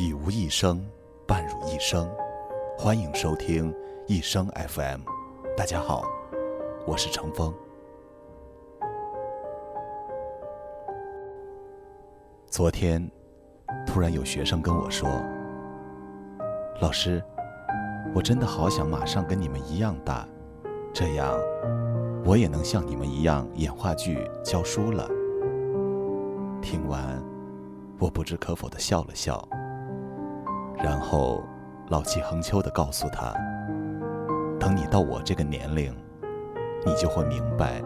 以无一生，伴汝一生。欢迎收听一生 FM。大家好，我是程峰。昨天，突然有学生跟我说：“老师，我真的好想马上跟你们一样大，这样我也能像你们一样演话剧、教书了。”听完，我不置可否的笑了笑，然后老气横秋的告诉他：“等你到我这个年龄，你就会明白，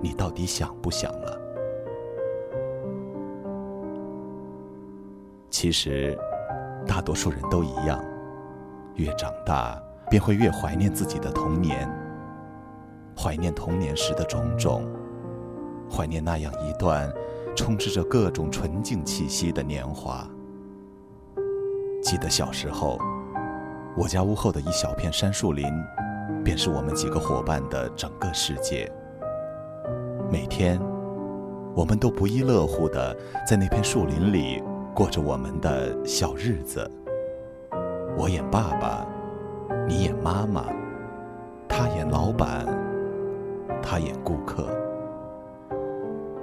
你到底想不想了。”其实，大多数人都一样，越长大便会越怀念自己的童年，怀念童年时的种种，怀念那样一段。充斥着各种纯净气息的年华。记得小时候，我家屋后的一小片杉树林，便是我们几个伙伴的整个世界。每天，我们都不亦乐乎的在那片树林里过着我们的小日子。我演爸爸，你演妈妈，他演老板，他演顾客。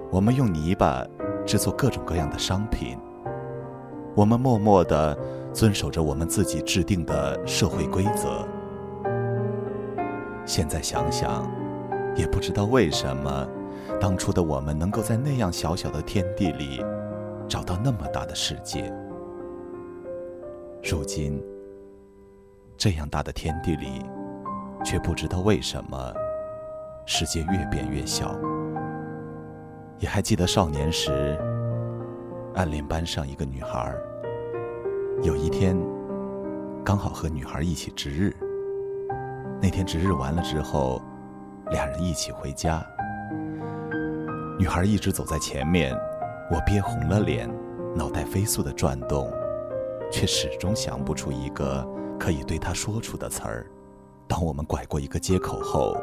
我们用泥巴制作各种各样的商品，我们默默地遵守着我们自己制定的社会规则。现在想想，也不知道为什么，当初的我们能够在那样小小的天地里找到那么大的世界。如今，这样大的天地里，却不知道为什么，世界越变越小。也还记得少年时，暗恋班上一个女孩。有一天，刚好和女孩一起值日。那天值日完了之后，俩人一起回家。女孩一直走在前面，我憋红了脸，脑袋飞速的转动，却始终想不出一个可以对她说出的词儿。当我们拐过一个街口后，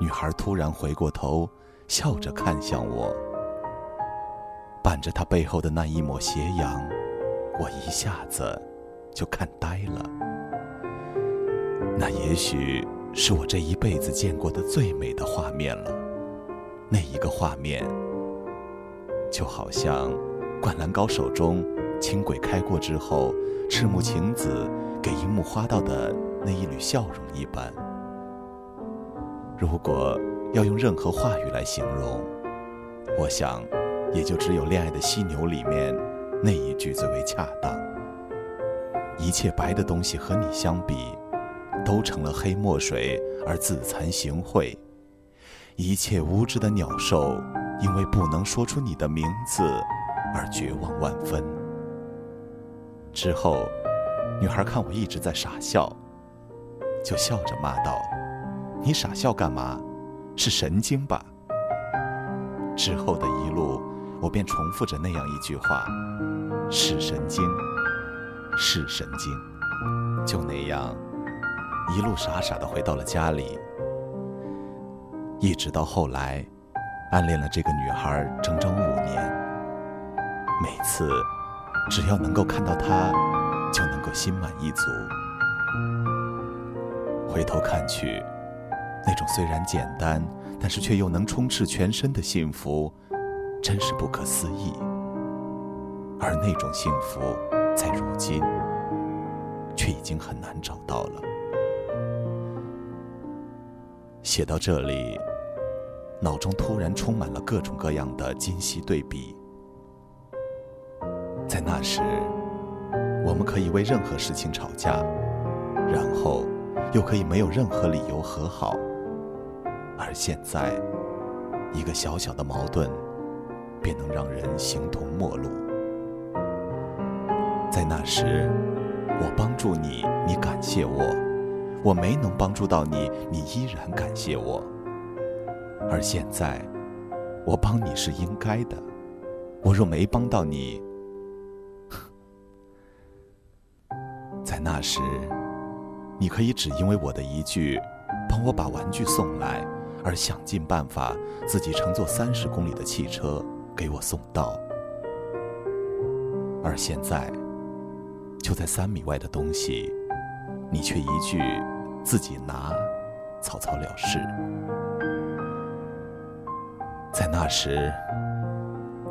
女孩突然回过头。笑着看向我，伴着他背后的那一抹斜阳，我一下子就看呆了。那也许是我这一辈子见过的最美的画面了。那一个画面，就好像《灌篮高手》中轻轨开过之后，赤木晴子给樱木花道的那一缕笑容一般。如果。要用任何话语来形容，我想，也就只有《恋爱的犀牛》里面那一句最为恰当。一切白的东西和你相比，都成了黑墨水而自惭形秽；一切无知的鸟兽，因为不能说出你的名字而绝望万分。之后，女孩看我一直在傻笑，就笑着骂道：“你傻笑干嘛？”是神经吧？之后的一路，我便重复着那样一句话：“是神经，是神经。”就那样，一路傻傻的回到了家里。一直到后来，暗恋了这个女孩整整五年。每次，只要能够看到她，就能够心满意足。回头看去。那种虽然简单，但是却又能充斥全身的幸福，真是不可思议。而那种幸福，在如今，却已经很难找到了。写到这里，脑中突然充满了各种各样的今昔对比。在那时，我们可以为任何事情吵架，然后又可以没有任何理由和好。而现在，一个小小的矛盾，便能让人形同陌路。在那时，我帮助你，你感谢我；我没能帮助到你，你依然感谢我。而现在，我帮你是应该的，我若没帮到你，在那时，你可以只因为我的一句“帮我把玩具送来”。而想尽办法自己乘坐三十公里的汽车给我送到，而现在，就在三米外的东西，你却一句自己拿，草草了事。在那时，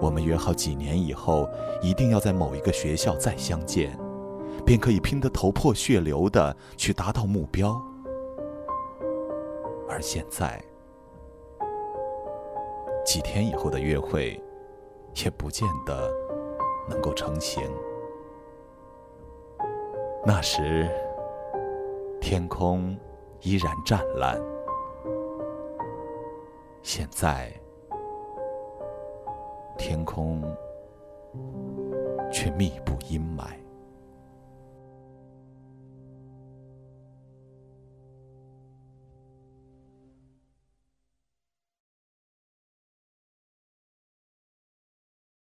我们约好几年以后一定要在某一个学校再相见，便可以拼得头破血流的去达到目标。而现在，几天以后的约会，也不见得能够成行。那时，天空依然湛蓝，现在。天空却密布阴霾。